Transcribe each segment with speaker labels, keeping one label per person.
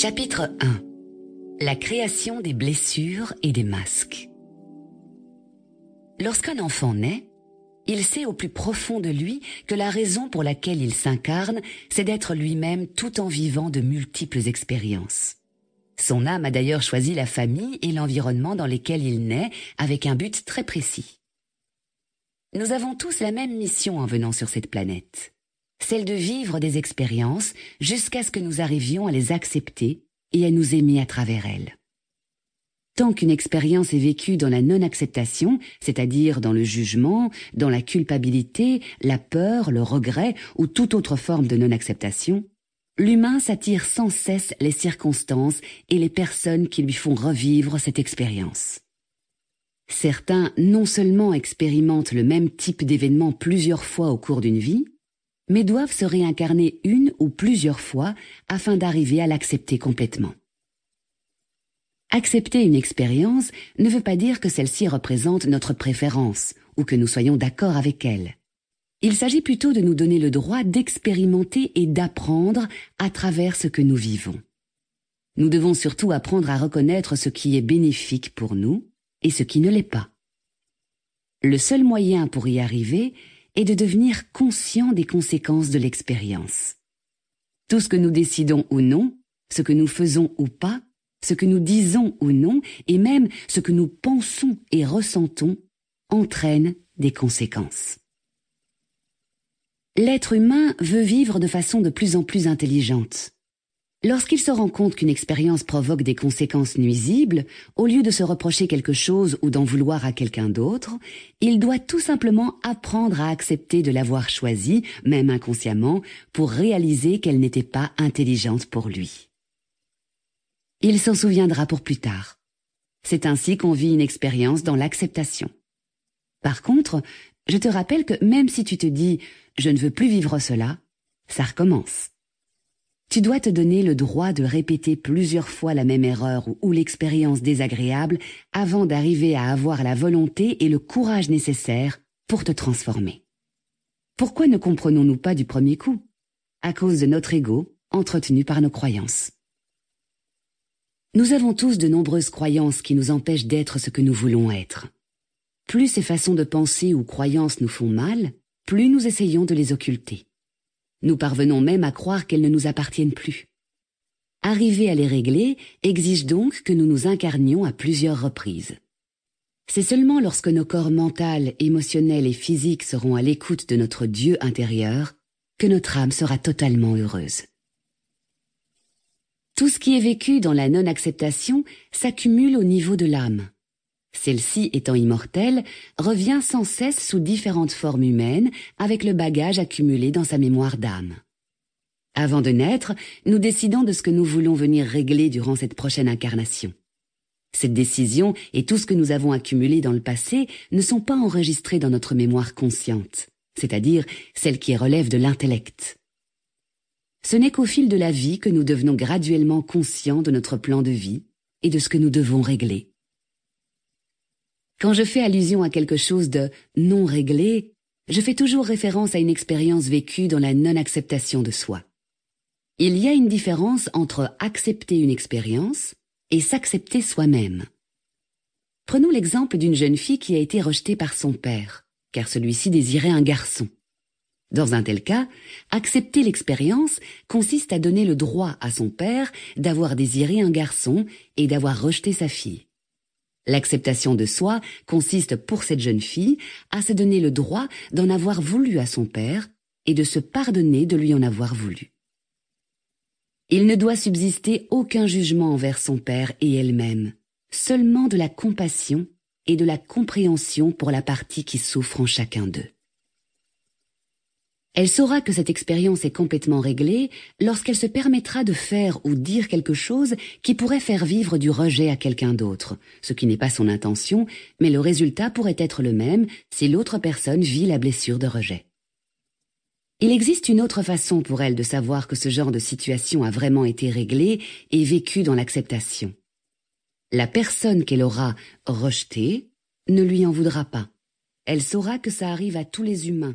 Speaker 1: Chapitre 1 La création des blessures et des masques Lorsqu'un enfant naît, il sait au plus profond de lui que la raison pour laquelle il s'incarne, c'est d'être lui-même tout en vivant de multiples expériences. Son âme a d'ailleurs choisi la famille et l'environnement dans lesquels il naît avec un but très précis. Nous avons tous la même mission en venant sur cette planète, celle de vivre des expériences jusqu'à ce que nous arrivions à les accepter et à nous aimer à travers elles. Tant qu'une expérience est vécue dans la non-acceptation, c'est-à-dire dans le jugement, dans la culpabilité, la peur, le regret ou toute autre forme de non-acceptation, l'humain s'attire sans cesse les circonstances et les personnes qui lui font revivre cette expérience. Certains non seulement expérimentent le même type d'événement plusieurs fois au cours d'une vie, mais doivent se réincarner une ou plusieurs fois afin d'arriver à l'accepter complètement. Accepter une expérience ne veut pas dire que celle-ci représente notre préférence ou que nous soyons d'accord avec elle. Il s'agit plutôt de nous donner le droit d'expérimenter et d'apprendre à travers ce que nous vivons. Nous devons surtout apprendre à reconnaître ce qui est bénéfique pour nous et ce qui ne l'est pas. Le seul moyen pour y arriver est de devenir conscient des conséquences de l'expérience. Tout ce que nous décidons ou non, ce que nous faisons ou pas, ce que nous disons ou non, et même ce que nous pensons et ressentons, entraîne des conséquences. L'être humain veut vivre de façon de plus en plus intelligente. Lorsqu'il se rend compte qu'une expérience provoque des conséquences nuisibles, au lieu de se reprocher quelque chose ou d'en vouloir à quelqu'un d'autre, il doit tout simplement apprendre à accepter de l'avoir choisie, même inconsciemment, pour réaliser qu'elle n'était pas intelligente pour lui. Il s'en souviendra pour plus tard. C'est ainsi qu'on vit une expérience dans l'acceptation. Par contre, je te rappelle que même si tu te dis ⁇ je ne veux plus vivre cela ⁇ ça recommence. Tu dois te donner le droit de répéter plusieurs fois la même erreur ou, l'expérience désagréable avant d'arriver à avoir la volonté et le courage nécessaires pour te transformer. Pourquoi ne comprenons-nous pas du premier coup? À cause de notre ego entretenu par nos croyances. Nous avons tous de nombreuses croyances qui nous empêchent d'être ce que nous voulons être. Plus ces façons de penser ou croyances nous font mal, plus nous essayons de les occulter. Nous parvenons même à croire qu'elles ne nous appartiennent plus. Arriver à les régler exige donc que nous nous incarnions à plusieurs reprises. C'est seulement lorsque nos corps mental, émotionnel et physique seront à l'écoute de notre Dieu intérieur que notre âme sera totalement heureuse. Tout ce qui est vécu dans la non-acceptation s'accumule au niveau de l'âme. Celle-ci, étant immortelle, revient sans cesse sous différentes formes humaines avec le bagage accumulé dans sa mémoire d'âme. Avant de naître, nous décidons de ce que nous voulons venir régler durant cette prochaine incarnation. Cette décision et tout ce que nous avons accumulé dans le passé ne sont pas enregistrés dans notre mémoire consciente, c'est-à-dire celle qui relève de l'intellect. Ce n'est qu'au fil de la vie que nous devenons graduellement conscients de notre plan de vie et de ce que nous devons régler. Quand je fais allusion à quelque chose de non réglé, je fais toujours référence à une expérience vécue dans la non-acceptation de soi. Il y a une différence entre accepter une expérience et s'accepter soi-même. Prenons l'exemple d'une jeune fille qui a été rejetée par son père, car celui-ci désirait un garçon. Dans un tel cas, accepter l'expérience consiste à donner le droit à son père d'avoir désiré un garçon et d'avoir rejeté sa fille. L'acceptation de soi consiste pour cette jeune fille à se donner le droit d'en avoir voulu à son père et de se pardonner de lui en avoir voulu. Il ne doit subsister aucun jugement envers son père et elle-même, seulement de la compassion et de la compréhension pour la partie qui souffre en chacun d'eux. Elle saura que cette expérience est complètement réglée lorsqu'elle se permettra de faire ou dire quelque chose qui pourrait faire vivre du rejet à quelqu'un d'autre, ce qui n'est pas son intention, mais le résultat pourrait être le même si l'autre personne vit la blessure de rejet. Il existe une autre façon pour elle de savoir que ce genre de situation a vraiment été réglée et vécue dans l'acceptation. La personne qu'elle aura rejetée ne lui en voudra pas. Elle saura que ça arrive à tous les humains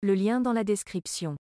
Speaker 2: le lien dans la description.